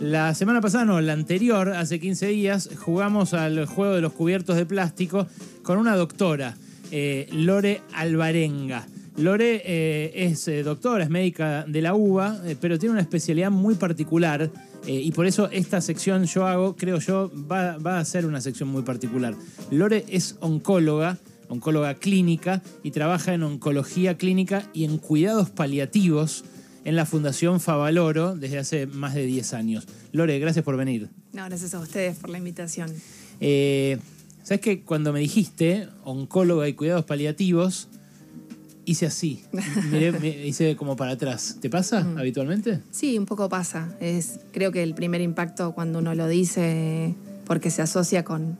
La semana pasada, no, la anterior, hace 15 días, jugamos al juego de los cubiertos de plástico con una doctora, eh, Lore Alvarenga. Lore eh, es eh, doctora, es médica de la UBA, pero tiene una especialidad muy particular y por eso esta sección yo hago, creo yo, va a ser una sección muy particular. Lore es oncóloga, oncóloga clínica y trabaja en oncología clínica y en cuidados paliativos en la Fundación Favaloro desde hace más de 10 años. Lore, gracias por venir. No, gracias a ustedes por la invitación. Eh, ¿Sabes que cuando me dijiste oncóloga y cuidados paliativos, hice así? Miré, me hice como para atrás. ¿Te pasa Mm. habitualmente? Sí, un poco pasa. Es, creo que el primer impacto cuando uno lo dice, porque se asocia con,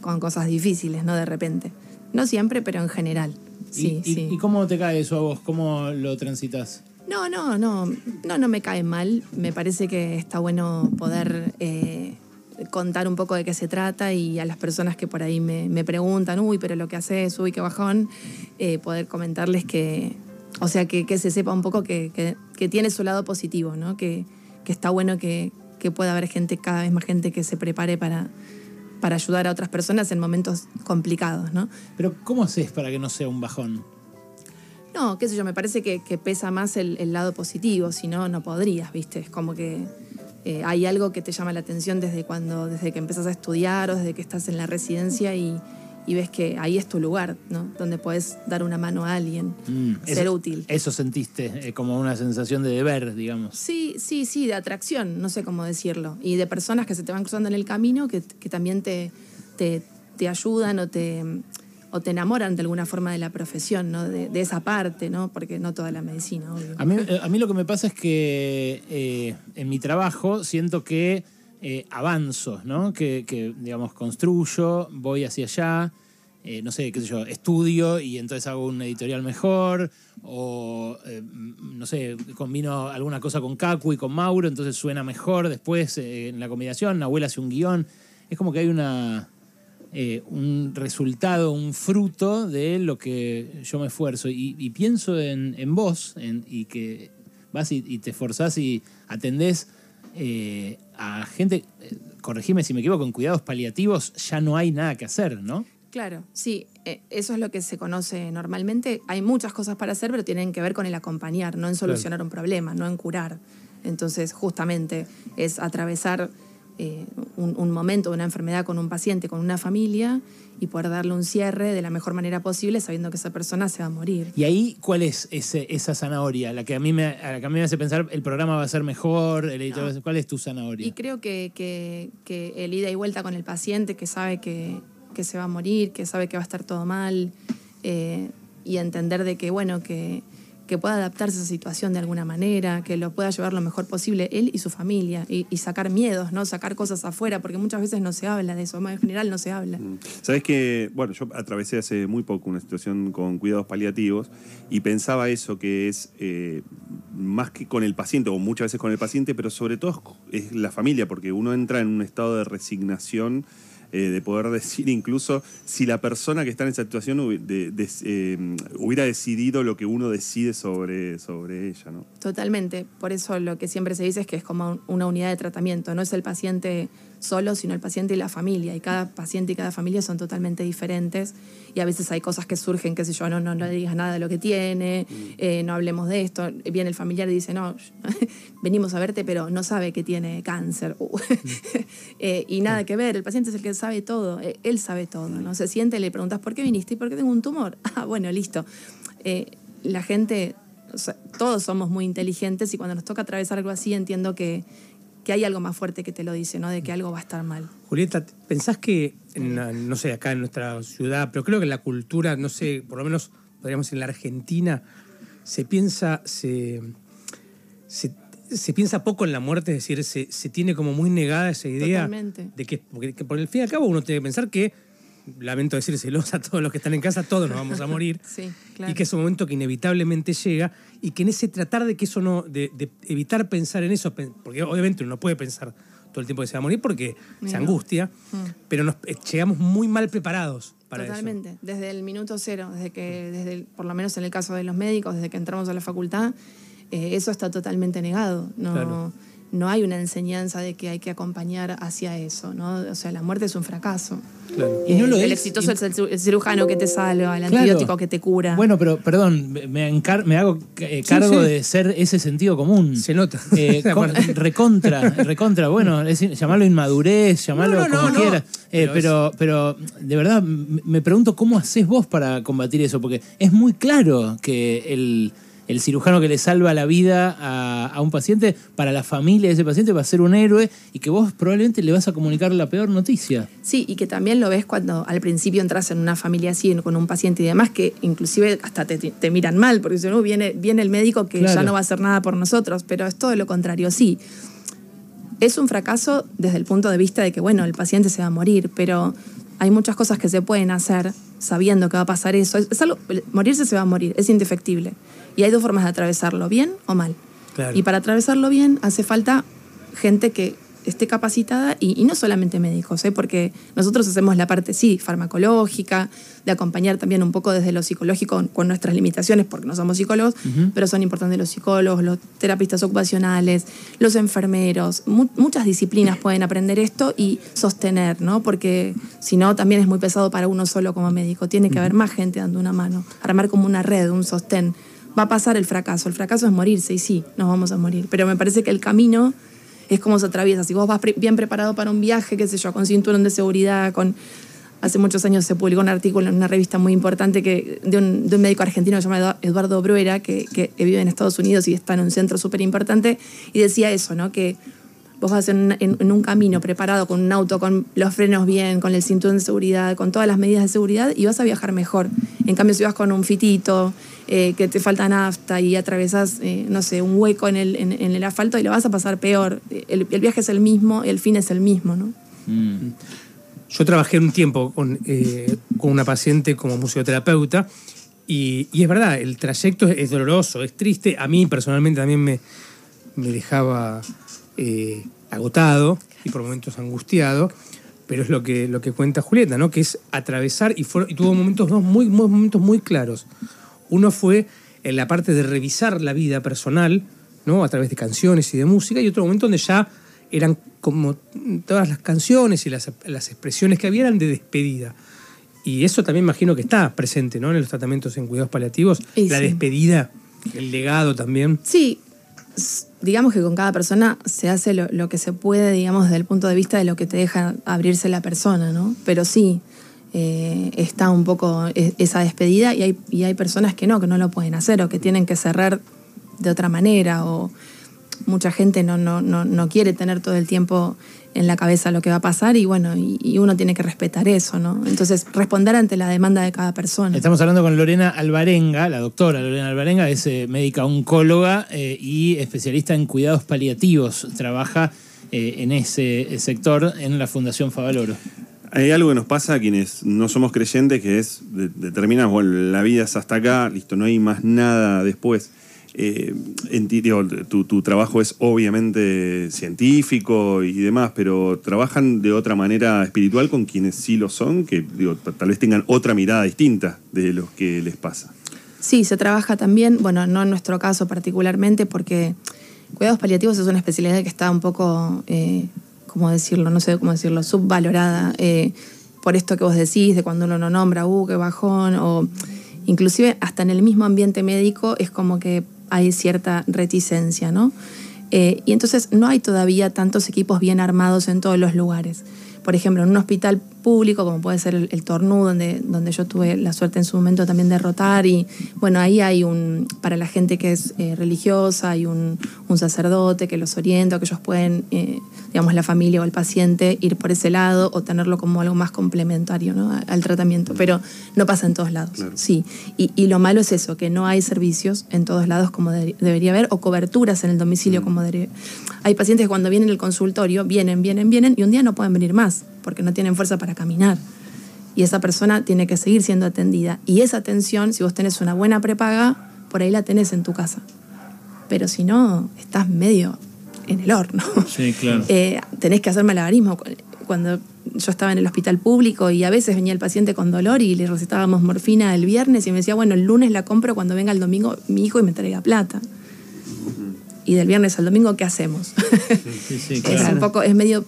con cosas difíciles, ¿no? De repente. No siempre, pero en general. Sí, ¿Y, y- sí. y cómo te cae eso a vos? ¿Cómo lo transitas? No, no, no, no, no me cae mal. Me parece que está bueno poder eh, contar un poco de qué se trata y a las personas que por ahí me, preguntan, uy, pero lo que haces, uy, qué bajón, eh, poder comentarles que, o sea, que, se sepa un poco que, tiene su lado positivo, ¿no? Que, está bueno que, que pueda haber gente, cada vez más gente que se prepare para, para ayudar a otras personas en momentos complicados, ¿no? Pero ¿cómo haces para que no sea un bajón? No, qué sé yo, me parece que, que pesa más el, el lado positivo, si no, no podrías, ¿viste? Es como que eh, hay algo que te llama la atención desde cuando, desde que empezás a estudiar o desde que estás en la residencia y, y ves que ahí es tu lugar, ¿no? Donde puedes dar una mano a alguien, Mm, ser eso- útil. Eso sentiste, eh, como una sensación de deber, digamos. Sí, sí, sí, de atracción, no sé cómo decirlo. Y de personas que se te van cruzando en el camino que, que también te, te, te ayudan o te, o te enamoran de alguna forma de la profesión, ¿no? De, esa parte, ¿no? Porque no toda la medicina, obvio. A mí, eh, a mí lo que me pasa es que eh, en mi trabajo siento que eh, avanzo, ¿no? Que, digamos, construyo, voy hacia allá, no sé, qué sé yo, estudio y entonces hago un editorial mejor, o, no sé, combino alguna cosa con Cacu y con Mauro, entonces suena mejor después en la combinación, Nahuel hace un guion. Es como que hay una... eh, un resultado, un fruto de lo que yo me esfuerzo. Y, y pienso en, en vos, en- y que vas y, y te esforzás y atendés eh, a gente, eh, corregime si me equivoco, en cuidados paliativos ya no hay nada que hacer, ¿no? Claro, sí, eh, eso es lo que se conoce normalmente. Hay muchas cosas para hacer, pero tienen que ver con el acompañar, no en solucionar un problema, no en curar. Entonces, justamente es atravesar eh, un, un momento, una enfermedad con un paciente, con una familia, y poder darle un cierre de la mejor manera posible, sabiendo que esa persona se va a morir. Y ahí, ¿cuál es ese, esa zanahoria? La que, a mí me, a la que a mí me hace pensar, el programa va a ser mejor, el editor va a ser- ¿cuál es tu zanahoria? Y creo que, que- que el ida y vuelta con el paciente, que sabe que, que se va a morir, que sabe que va a estar todo mal, eh, y entender de que, bueno, que, que pueda adaptarse a esa situación de alguna manera, que lo pueda llevar lo mejor posible él y su familia, y, sacar miedos, ¿no? Sacar cosas afuera, porque muchas veces no se habla de eso, en general no se habla. Sabes que, bueno, yo atravesé hace muy poco una situación con cuidados paliativos y pensaba eso, que es eh, más que con el paciente, o muchas veces con el paciente, pero sobre todo es la familia, porque uno entra en un estado de resignación. Eh, de poder decir incluso si la persona que está en esa situación eh, hubiera decidido lo que uno decide sobre, sobre ella, ¿no? Totalmente. Por eso lo que siempre se dice es que es como un- una unidad de tratamiento. No es el paciente solo, sino el paciente y la familia. Y cada paciente y cada familia son totalmente diferentes. Y a veces hay cosas que surgen, qué sé yo, no, no, no le digas nada de lo que tiene, eh, no hablemos de esto. Viene el familiar y dice, no, venimos a verte, pero no sabe que tiene cáncer. Uh. Eh, y nada que ver, el paciente es el que sabe todo, eh, él sabe todo. ¿no? Se siente, le preguntas, ¿por qué viniste? ¿Y por qué tengo un tumor? Ah, bueno, listo. Eh, la gente o sea, todos somos muy inteligentes y cuando nos toca atravesar algo así entiendo que, que hay algo más fuerte que te lo dice, ¿no? De que algo va a estar mal. Julieta, ¿pensás que, en no sé, acá en nuestra ciudad, pero creo que en la cultura, no sé, por lo menos podríamos decir en la Argentina, se piensa, se, se, se piensa poco en la muerte, es decir, se, se tiene como muy negada esa idea Totalmente. de que, porque que por el fin y al cabo uno tiene que pensar que, lamento decírselos a todos los que están en casa, todos nos vamos a morir. Sí, claro. Y que es un momento que inevitablemente llega y que en ese tratar de que eso no, de, de evitar pensar en eso, porque obviamente uno no puede pensar todo el tiempo que se va a morir porque se angustia, pero nos, eh, llegamos muy mal preparados para Totalmente. Desde el minuto cero, desde que, desde el- por lo menos en el caso de los médicos, desde que entramos a la facultad, eh, eso está totalmente negado. No, Claro. No hay una enseñanza de que hay que acompañar hacia eso, ¿no? O sea, la muerte es un fracaso. Claro. Y no lo el es, exitoso y- es el, ciru- el cirujano que te salva, el Claro. antibiótico que te cura. Bueno, pero perdón, me, encar- me hago eh, cargo sí. de ser ese sentido común. Se nota. Eh, con- recontra, recontra. Bueno, es, llamarlo inmadurez, llamarlo No, no, como no, no. quieras. Eh, Pero pero, pero de verdad me pregunto cómo haces vos para combatir eso, porque es muy claro que el, el cirujano que le salva la vida a, a un paciente, para la familia de ese paciente va a ser un héroe y que vos probablemente le vas a comunicar la peor noticia. Sí, y que también lo ves cuando al principio entras en una familia así, con un paciente y demás, que inclusive hasta te, te miran mal, porque dicen, "Uh, viene, viene el médico que Claro. ya no va a hacer nada por nosotros, pero es todo lo contrario, sí. Es un fracaso desde el punto de vista de que, bueno, el paciente se va a morir, pero hay muchas cosas que se pueden hacer sabiendo que va a pasar eso. Es, es algo, morirse se va a morir, es indefectible. Y hay dos formas de atravesarlo, bien o mal. Claro. Y para atravesarlo bien hace falta gente que esté capacitada y, y no solamente médicos, ¿eh? porque nosotros hacemos la parte, sí, farmacológica, de acompañar también un poco desde lo psicológico con, nuestras limitaciones, porque no somos psicólogos, pero son importantes los psicólogos, los terapistas ocupacionales, los enfermeros, mu- muchas disciplinas pueden aprender esto y sostener, ¿no? porque si no también es muy pesado para uno solo como médico, tiene que haber más gente dando una mano, armar como una red, un sostén. Va a pasar el fracaso, el fracaso es morirse y sí, nos vamos a morir, pero me parece que el camino es como se atraviesa. Si vos vas bien preparado para un viaje, qué sé yo, con cinturón de seguridad, con... Hace muchos años se publicó un artículo en una revista muy importante que, de, un, de un médico argentino llamado Eduardo Bruera, que, que- que vive en Estados Unidos y está en un centro súper importante, y decía eso, ¿no? Que vos vas en, en- en un camino preparado con un auto, con los frenos bien, con el cinturón de seguridad, con todas las medidas de seguridad, y vas a viajar mejor. En cambio, si vas con un fitito, eh, que te falta nafta y atravesás, eh, no sé, un hueco en el, en, el asfalto y lo vas a pasar peor. El, viaje es el mismo, el fin es el mismo, ¿no? Yo trabajé un tiempo con, eh, con una paciente como museoterapeuta y, y es verdad, el trayecto es, doloroso, es triste. A mí personalmente también me, me dejaba eh, agotado y por momentos angustiado, pero es lo que, lo que cuenta Julieta, ¿no? que es atravesar y, y tuvo momentos, dos muy- momentos muy claros. Uno fue en la parte de revisar la vida personal, ¿no? a través de canciones y de música, y otro momento donde ya eran como todas las canciones y las, las expresiones que había eran de despedida. Y eso también imagino que está presente ¿no? en los tratamientos en cuidados paliativos, Y la sí. despedida, el legado también. Sí, digamos que con cada persona se hace lo, lo que se puede, digamos, desde el punto de vista de lo que te deja abrirse la persona, ¿no? Pero sí, eh, está un poco e- esa despedida y hay, y hay personas que no, que no lo pueden hacer o que tienen que cerrar de otra manera o mucha gente no, no, no, no quiere tener todo el tiempo en la cabeza lo que va a pasar y bueno, y, uno tiene que respetar eso, ¿no? Entonces, responder ante la demanda de cada persona. Estamos hablando con Lorena Alvarenga, la doctora Lorena Alvarenga, es eh, médica oncóloga eh, y especialista en cuidados paliativos. Trabaja en ese sector en la Fundación Favaloro. Hay algo que nos pasa a quienes no somos creyentes, que es, de- determinamos, bueno, la vida es hasta acá, listo, no hay más nada después. Eh, en ti- digo, tu, trabajo es obviamente científico y demás, pero trabajan de otra manera espiritual con quienes sí lo son, que tal vez tengan otra mirada distinta de lo que les pasa. Sí, se trabaja también, bueno, no en nuestro caso particularmente, porque cuidados paliativos es una especialidad que está un poco, eh, ¿cómo decirlo? No sé cómo decirlo, subvalorada. eh, por esto que vos decís, de cuando uno no nombra, uh, qué bajón, o inclusive hasta en el mismo ambiente médico es como que hay cierta reticencia, ¿no? Eh, y entonces no hay todavía tantos equipos bien armados en todos los lugares. Por ejemplo, en un hospital público, como puede ser el, el Tornú, donde, donde yo tuve la suerte en su momento también de rotar, y bueno, ahí hay un, para la gente que es eh, religiosa, hay un, un sacerdote que los orienta, que ellos pueden, eh, digamos, la familia o el paciente ir por ese lado o tenerlo como algo más complementario ¿no? al tratamiento. Pero no pasa en todos lados, sí. Y, y lo malo es eso, que no hay servicios en todos lados como de- debería haber, o coberturas en el domicilio como debería Hay pacientes que cuando vienen al consultorio, vienen, vienen, vienen, y un día no pueden venir más, porque no tienen fuerza para caminar. Y esa persona tiene que seguir siendo atendida. Y esa atención, si vos tenés una buena prepaga, por ahí la tenés en tu casa. Pero si no, estás medio en el horno. Sí, claro. Eh, tenés que hacer malabarismo. Cuando yo estaba en el hospital público y a veces venía el paciente con dolor y le recetábamos morfina el viernes y me decía, bueno, el lunes la compro cuando venga el domingo mi hijo y me traiga plata. ¿y del viernes al domingo qué hacemos? Sí, sí, Es claro. un poco, es medio,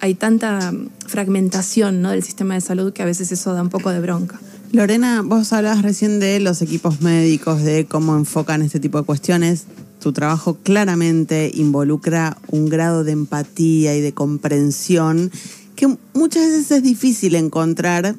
hay tanta fragmentación ¿no? del sistema de salud que a veces eso da un poco de bronca. Lorena, vos hablabas recién de los equipos médicos, de cómo enfocan este tipo de cuestiones. Tu trabajo claramente involucra un grado de empatía y de comprensión que muchas veces es difícil encontrar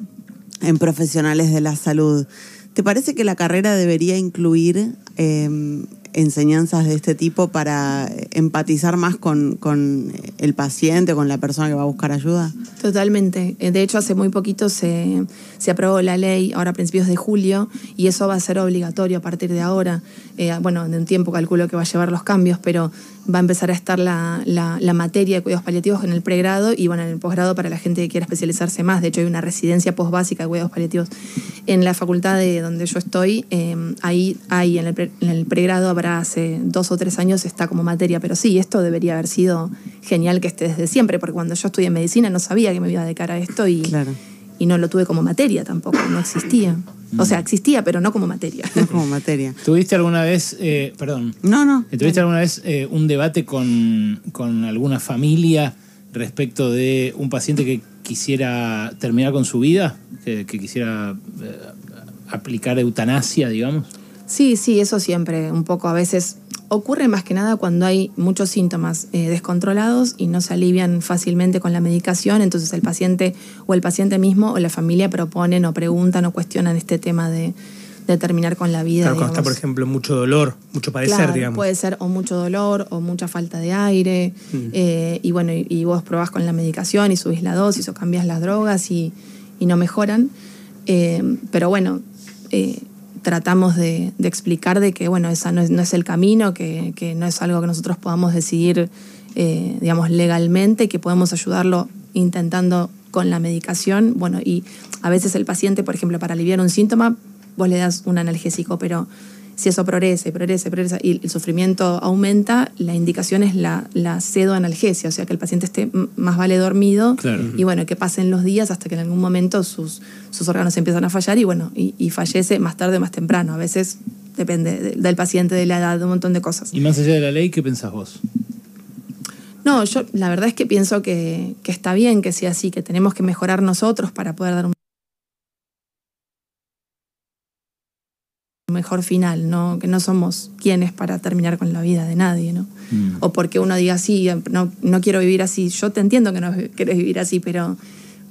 en profesionales de la salud. ¿Te parece que la carrera debería incluir eh, enseñanzas de este tipo para empatizar más con, con el paciente, con la persona que va a buscar ayuda? Totalmente. Eh, De hecho, hace muy poquito se, se aprobó la ley, ahora a principios de julio, y eso va a ser obligatorio a partir de ahora. Eh, bueno, en un tiempo calculo que va a llevar los cambios, pero va a empezar a estar la, la- la materia de cuidados paliativos en el pregrado y bueno, en el posgrado para la gente que quiera especializarse más. De hecho, hay una residencia posbásica de cuidados paliativos. En la facultad de donde yo estoy, eh, ahí hay en el, pre- en el pregrado habrá hace dos o tres años está como materia, pero sí, esto debería haber sido genial que esté desde siempre, porque cuando yo estudié medicina no sabía que me iba a dedicar a esto y, Claro. Y no lo tuve como materia tampoco, no existía. O sea, existía, pero no como materia. No como materia. ¿Tuviste alguna vez, eh, perdón, No, no. ¿tuviste alguna vez eh, un debate con, con alguna familia respecto de un paciente que quisiera terminar con su vida? Que, que quisiera eh, aplicar eutanasia, digamos. Sí, sí, eso siempre, un poco a veces ocurre más que nada cuando hay muchos síntomas eh, descontrolados y no se alivian fácilmente con la medicación, entonces el paciente o el paciente mismo o la familia proponen o preguntan o cuestionan este tema de, de terminar con la vida. Claro, cuando está, por ejemplo, mucho dolor, mucho padecer, Claro, digamos. Puede ser o mucho dolor o mucha falta de aire. eh, y bueno, y, y vos probás con la medicación y subís la dosis o cambias las drogas y, y no mejoran. Eh, pero bueno, eh, tratamos de, explicar de que bueno, esa no es, el camino, que, que no es algo que nosotros podamos decidir, eh, digamos, legalmente, que podemos ayudarlo intentando con la medicación. Bueno, y a veces el paciente, por ejemplo, para aliviar un síntoma, vos le das un analgésico, pero si eso progresa y progresa y progresa y el sufrimiento aumenta, la indicación es la, la pseudoanalgesia, o sea que el paciente esté más vale dormido Claro. y bueno, que pasen los días hasta que en algún momento sus, sus órganos empiezan a fallar y bueno, y, y fallece más tarde o más temprano. A veces depende de- del paciente, de la edad, de un montón de cosas. Y más allá de la ley, ¿qué pensás vos? No, yo la verdad es que pienso que, que está bien que sea así, que tenemos que mejorar nosotros para poder dar un mejor final, ¿no? que no somos quienes para terminar con la vida de nadie, ¿no? Mm. O porque uno diga así, no, no quiero vivir así. Yo te entiendo que no quieres vivir así, pero,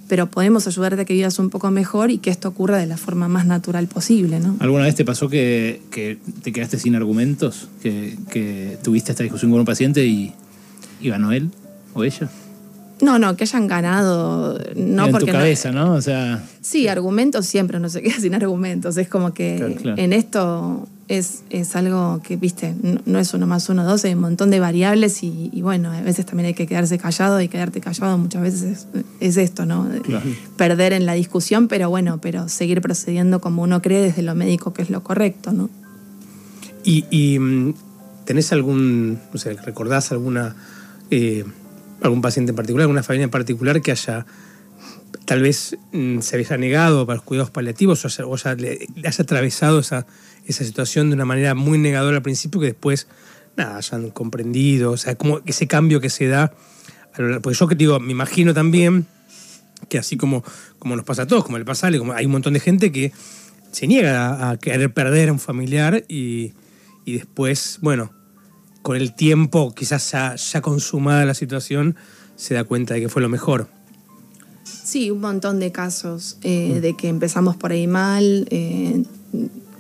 pero podemos ayudarte a que vivas un poco mejor y que esto ocurra de la forma más natural posible, ¿no? ¿Alguna vez te pasó que, que te quedaste sin argumentos? Que, que tuviste esta discusión con un paciente y, y ganó él o ella? No, no, que hayan ganado, no en porque tu cabeza, ¿no? O sea, Sí, argumentos siempre, no se queda sin argumentos. Es como que Claro, claro. en esto es, es algo que, viste, no, no es uno más uno, dos, hay un montón de variables y, y bueno, a veces también hay que quedarse callado y quedarte callado muchas veces es, es esto, ¿no? Claro. Perder en la discusión, pero bueno, pero seguir procediendo como uno cree desde lo médico que es lo correcto, ¿no? Y, y, mm, tenés algún, no sé, recordás alguna, eh, algún paciente en particular, alguna familia en particular que haya, tal vez mm, se haya negado para los cuidados paliativos o haya, haya- le, haya atravesado esa, esa situación de una manera muy negadora al principio que después, nada, hayan comprendido, o sea, como ese cambio que se da, porque yo que digo, me imagino también que así como, como nos pasa a todos, como le pasa a Ale, hay un montón de gente que se niega a, a querer perder a un familiar y, y después, bueno, con el tiempo, quizás ya, consumada la situación, se da cuenta de que fue lo mejor. Sí, un montón de casos eh, de que empezamos por ahí mal, eh,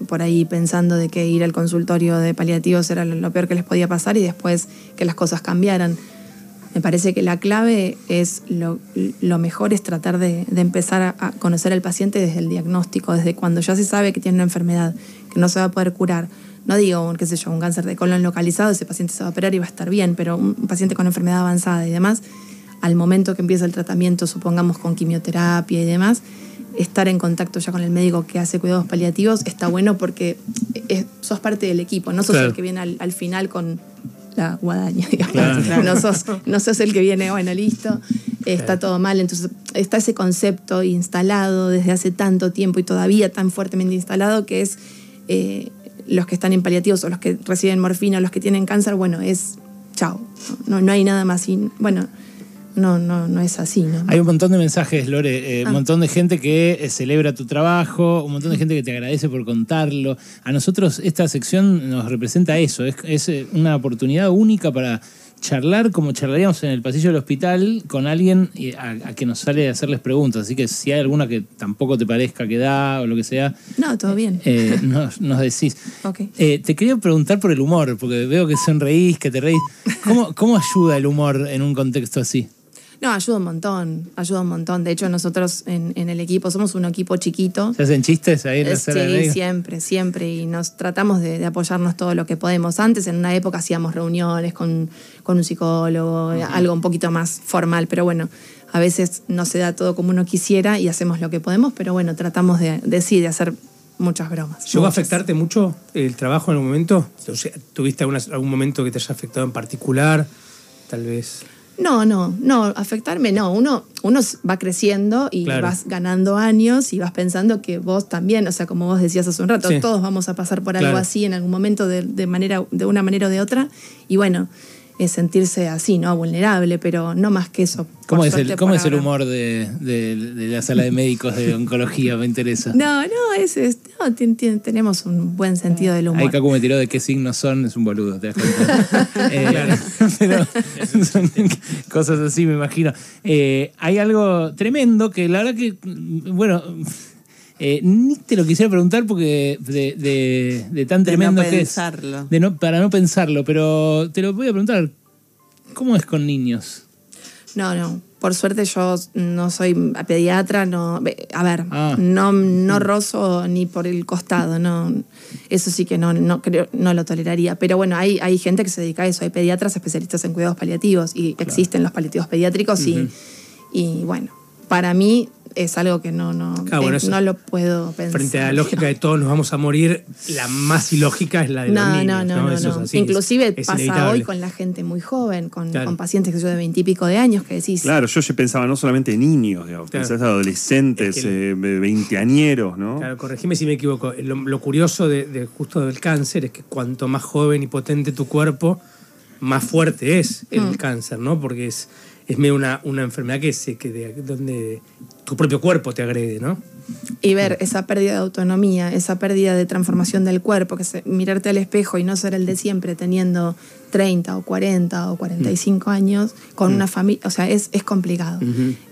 por ahí pensando de que ir al consultorio de paliativos era lo, peor que les podía pasar y después que las cosas cambiaran. Me parece que la clave es lo, mejor es tratar de, empezar a conocer al paciente desde el diagnóstico, desde cuando ya se sabe que tiene una enfermedad, que no se va a poder curar. No digo, un, qué sé yo, un cáncer de colon localizado, ese paciente se va a operar y va a estar bien, pero un paciente con enfermedad avanzada y demás, al momento que empieza el tratamiento, supongamos con quimioterapia y demás, estar en contacto ya con el médico que hace cuidados paliativos está bueno porque es- sos parte del equipo, no sos Claro. el que viene al, al final con la guadaña, digamos. Claro. No, sos, no sos el que viene, bueno, listo, está todo mal. Entonces está ese concepto instalado desde hace tanto tiempo y todavía tan fuertemente instalado que es... eh, los que están en paliativos o los que reciben morfina o los que tienen cáncer, bueno, es chao. No, no hay nada más. Y, bueno, no, no, no es así, ¿no? Hay un montón de mensajes, Lore, eh, un Ah. montón de gente que eh, celebra tu trabajo, un montón de gente que te agradece por contarlo. A nosotros esta sección nos representa eso, es, es, eh, una oportunidad única para charlar como charlaríamos en el pasillo del hospital con alguien a, a que nos sale a hacerles preguntas. Así que si hay alguna que tampoco te parezca que da o lo que sea, No, todo bien. eh, nos, nos decís. Eh, te quería preguntar por el humor, porque veo que sonreís, que te reís. ¿Cómo, ¿Cómo ayuda el humor en un contexto así? No, ayuda un montón, ayuda un montón. De hecho, nosotros en, en el equipo somos un equipo chiquito. ¿Se hacen chistes ahí en la Eh, sala de Sí, médicos? siempre, siempre. Y nos tratamos de, de apoyarnos todo lo que podemos. Antes, en una época, hacíamos reuniones con, con un psicólogo, algo un poquito más formal, pero bueno, a veces no se da todo como uno quisiera y hacemos lo que podemos, pero bueno, tratamos de, de sí, de hacer muchas bromas. ¿Llegó a afectarte mucho el trabajo en algún momento? O sea, ¿Tuviste alguna- algún momento que te haya afectado en particular? Tal vez. No, no, no, afectarme no. Uno, uno va creciendo y Claro. vas ganando años y vas pensando que vos también, o sea, como vos decías hace un rato, Sí. todos vamos a pasar por algo así en algún momento de, de manera, de una manera o de otra. Y bueno, es sentirse así, ¿no? Vulnerable, pero no más que eso. ¿Cómo es el, cómo es el humor de, de- de la sala de médicos de oncología? Me interesa. No, no, es, es- no, tien- tien- tenemos un buen sentido del humor. Ahí Cacu me tiró de qué signos son, es un boludo, te das cuenta. Eh, pero son cosas así, me imagino. Eh, hay algo tremendo que la verdad que, bueno, eh, ni te lo quisiera preguntar porque de, de- de tan De tremendo no que pensarlo. es. De no, para no pensarlo, pero te lo voy a preguntar. ¿Cómo es con niños? No, no. Por suerte yo no soy pediatra, no. A ver, Ah. no, no rozo ni por el costado, no. Eso sí que no, no creo, no lo toleraría. Pero bueno, hay, hay gente que se dedica a eso, hay pediatras especialistas en cuidados paliativos y existen los paliativos pediátricos y, y bueno, para mí es algo que no, no, Ah, bueno, eh, eso- no lo puedo pensar. Frente a la lógica de todos nos vamos a morir, la más ilógica es la de los No, niños. no, no, no, es no. así, Inclusive es- es pasa inevitable. hoy con la gente muy joven, con, Claro. con pacientes que yo de veintipico de años que decís, Claro, yo ya pensaba no solamente en niños, digamos, Claro. pensás adolescentes, Es que eh, veinteañeros, ¿no? Claro, corregime si me equivoco. Lo, lo curioso de, de justo del cáncer es que cuanto más joven y potente tu cuerpo, más fuerte es el Mm. cáncer, ¿no? Porque es, es medio una, una enfermedad que, se, que de- donde tu propio cuerpo te agrede, ¿no? y ver esa pérdida de autonomía, esa pérdida de transformación del cuerpo, que se- mirarte al espejo y no ser el de siempre teniendo 30 o 40 o 45 años con una familia, o sea, es, es complicado.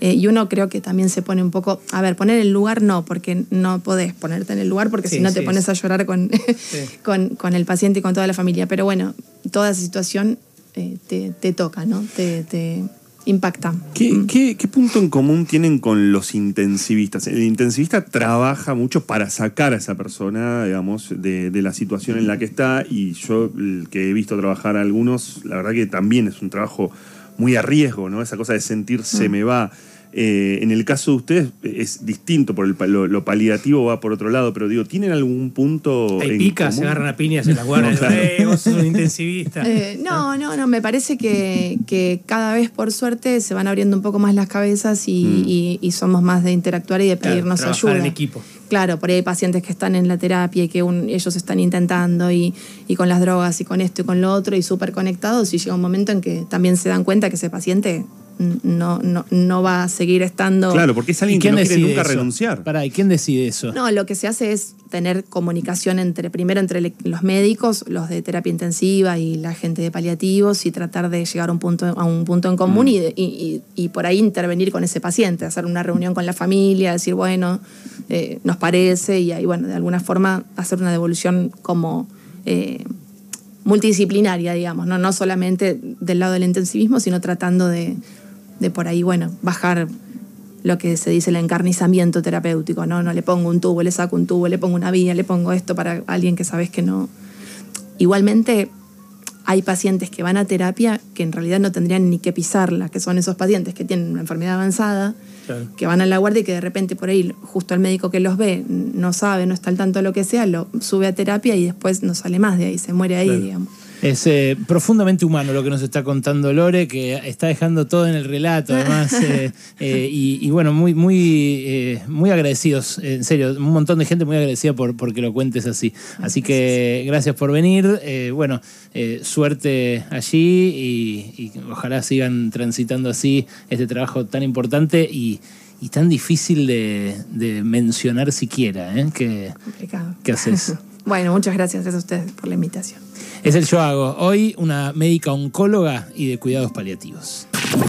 Eh, y uno creo que también se pone un poco, a ver, poner el lugar no, porque no podés ponerte en el lugar porque Sí, si no te pones es- a llorar con, con, con el paciente y con toda la familia. Pero bueno, toda esa situación eh, te, te toca, ¿no? Te, te impacta. ¿Qué, qué, qué punto en común tienen con los intensivistas? El intensivista trabaja mucho para sacar a esa persona, digamos, de, de la situación en la que está y yo, que he visto trabajar a algunos, la verdad que también es un trabajo muy a riesgo, ¿no? Esa cosa de sentir se me va. Eh, en el caso de ustedes es distinto, por el, lo, lo paliativo va por otro lado, pero digo, ¿tienen algún punto Hay picas, se agarran a piñas en la guardia. No, claro. "Eh, vos sos un intensivista. Eh, no, no, no, me parece que, que cada vez por suerte se van abriendo un poco más las cabezas y, y- y somos más de interactuar y de Claro, pedirnos trabajar ayuda. en equipo. Claro, por ahí hay pacientes que están en la terapia y que un- ellos están intentando y, y con las drogas y con esto y con lo otro y súper conectados y llega un momento en que también se dan cuenta que ese paciente mm, no, no, no va a seguir estando... Claro, porque es ¿Y alguien que quién no quiere decide nunca eso? renunciar. Pará, ¿y quién decide eso? No, lo que se hace es tener comunicación entre, primero entre los médicos, los de terapia intensiva y la gente de paliativos y tratar de llegar a un punto, a un punto en común y, de- y- y- y por ahí intervenir con ese paciente, hacer una reunión con la familia, decir, bueno, eh, nos parece y ahí, bueno, de alguna forma hacer una devolución como eh, multidisciplinaria, digamos, ¿no? no solamente del lado del intensivismo, sino tratando de, de por ahí, bueno, bajar lo que se dice el encarnizamiento terapéutico, ¿no? No le pongo un tubo, le saco un tubo, le pongo una vía, le pongo esto para alguien que sabes que no. Igualmente, hay pacientes que van a terapia que en realidad no tendrían ni que pisarla, que son esos pacientes que tienen una enfermedad avanzada, Claro. que van a la guardia y que de repente por ahí justo el médico que los ve no sabe, no está al tanto de lo que sea, lo sube a terapia y después no sale más de ahí, se muere ahí, Claro. digamos. Es eh, profundamente humano lo que nos está contando Lore, que está dejando todo en el relato, además. eh, eh, y, y bueno, muy, muy, muy agradecidos, en serio, un montón de gente muy agradecida por, por que lo cuentes así. Así que gracias por venir. bueno, suerte allí y, y ojalá sigan transitando así este trabajo tan importante y, y tan difícil de, de mencionar siquiera. ¿eh? Que, Complicado. ¿Qué haces? Bueno, muchas. Gracias a ustedes por la invitación. Es el Yo Hago. Hoy una médica oncóloga y de cuidados paliativos.